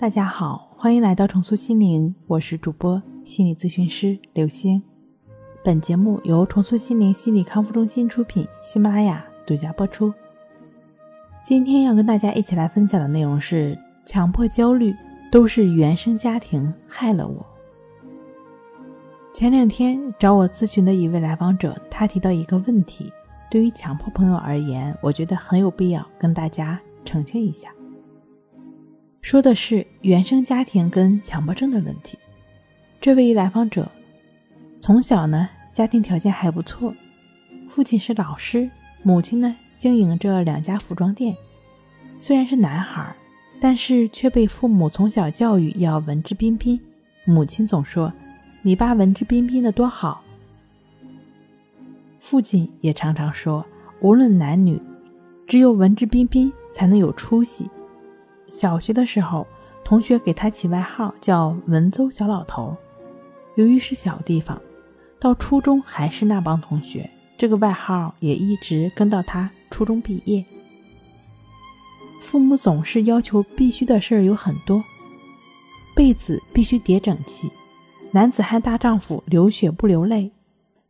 大家好，欢迎来到重塑心灵，我是主播心理咨询师刘星。本节目由重塑心灵心理康复中心出品，喜马拉雅独家播出。今天要跟大家一起来分享的内容是：强迫焦虑都是原生家庭害了我。前两天找我咨询的一位来访者，他提到一个问题，对于强迫朋友而言，我觉得很有必要跟大家澄清一下。说的是原生家庭跟强迫症的问题。这位来访者从小呢，家庭条件还不错，父亲是老师，母亲呢经营着两家服装店。虽然是男孩，但是却被父母从小教育要文质彬彬。母亲总说：“你爸文质彬彬的多好。”父亲也常常说：“无论男女，只有文质彬彬才能有出息。”小学的时候，同学给他起外号叫“文邹小老头”。由于是小地方，到初中还是那帮同学，这个外号也一直跟到他初中毕业。父母总是要求必须的事儿有很多：被子必须叠整齐，男子汉大丈夫流血不流泪，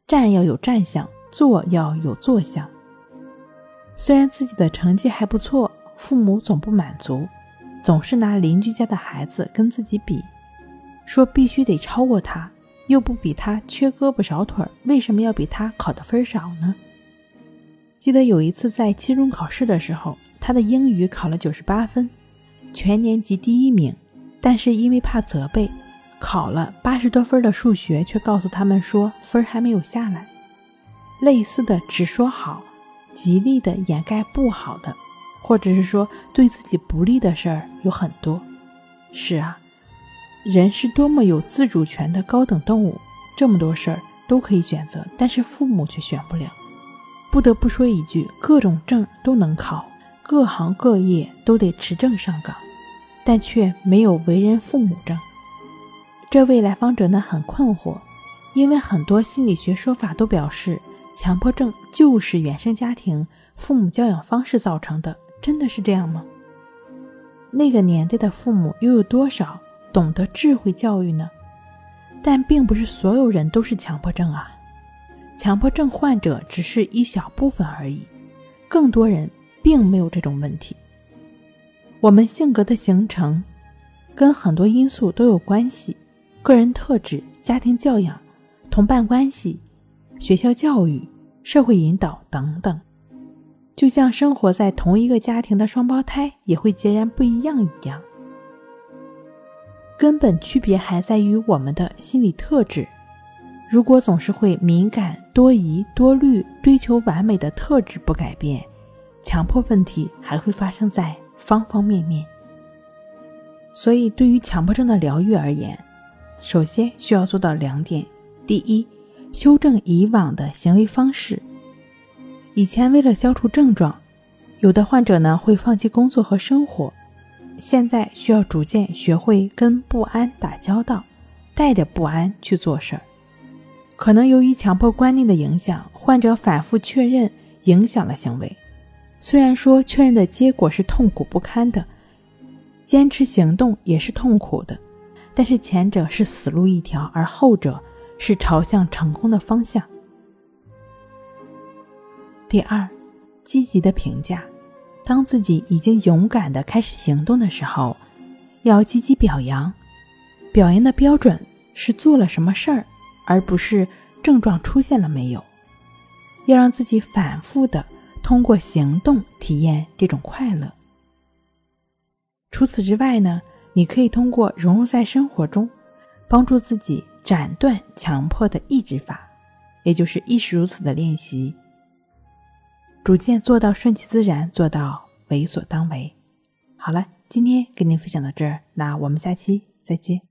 站要有站相，坐要有坐相。虽然自己的成绩还不错，父母总不满足。总是拿邻居家的孩子跟自己比，说必须得超过他，又不比他缺胳膊少腿，为什么要比他考的分少呢？记得有一次在期中考试的时候，他的英语考了九十八分，全年级第一名，但是因为怕责备，考了八十多分的数学，却告诉他们说分还没有下来。类似的只说好，极力的掩盖不好的。或者是说对自己不利的事儿有很多，是啊，人是多么有自主权的高等动物，这么多事儿都可以选择，但是父母却选不了。不得不说一句，各种证都能考，各行各业都得持证上岗，但却没有为人父母证。这位来访者呢很困惑，因为很多心理学说法都表示，强迫症就是原生家庭父母教养方式造成的。真的是这样吗？那个年代的父母又有多少懂得智慧教育呢？但并不是所有人都是强迫症啊，强迫症患者只是一小部分而已，更多人并没有这种问题。我们性格的形成跟很多因素都有关系，个人特质、家庭教养、同伴关系、学校教育、社会引导等等。就像生活在同一个家庭的双胞胎也会截然不一样一样，根本区别还在于我们的心理特质。如果总是会敏感、多疑、多虑、追求完美的特质不改变，强迫问题还会发生在方方面面。所以，对于强迫症的疗愈而言，首先需要做到两点：第一，修正以往的行为方式。以前为了消除症状，有的患者呢会放弃工作和生活，现在需要逐渐学会跟不安打交道，带着不安去做事儿。可能由于强迫观念的影响，患者反复确认影响了行为。虽然说确认的结果是痛苦不堪的，坚持行动也是痛苦的，但是前者是死路一条，而后者是朝向成功的方向。第二，积极的评价。当自己已经勇敢的开始行动的时候，要积极表扬。表扬的标准是做了什么事儿，而不是症状出现了没有。要让自己反复的通过行动体验这种快乐。除此之外呢，你可以通过融入在生活中，帮助自己斩断强迫的抑制法，也就是亦是如此的练习。逐渐做到顺其自然，做到为所当为。好了，今天跟您分享到这儿，那我们下期再见。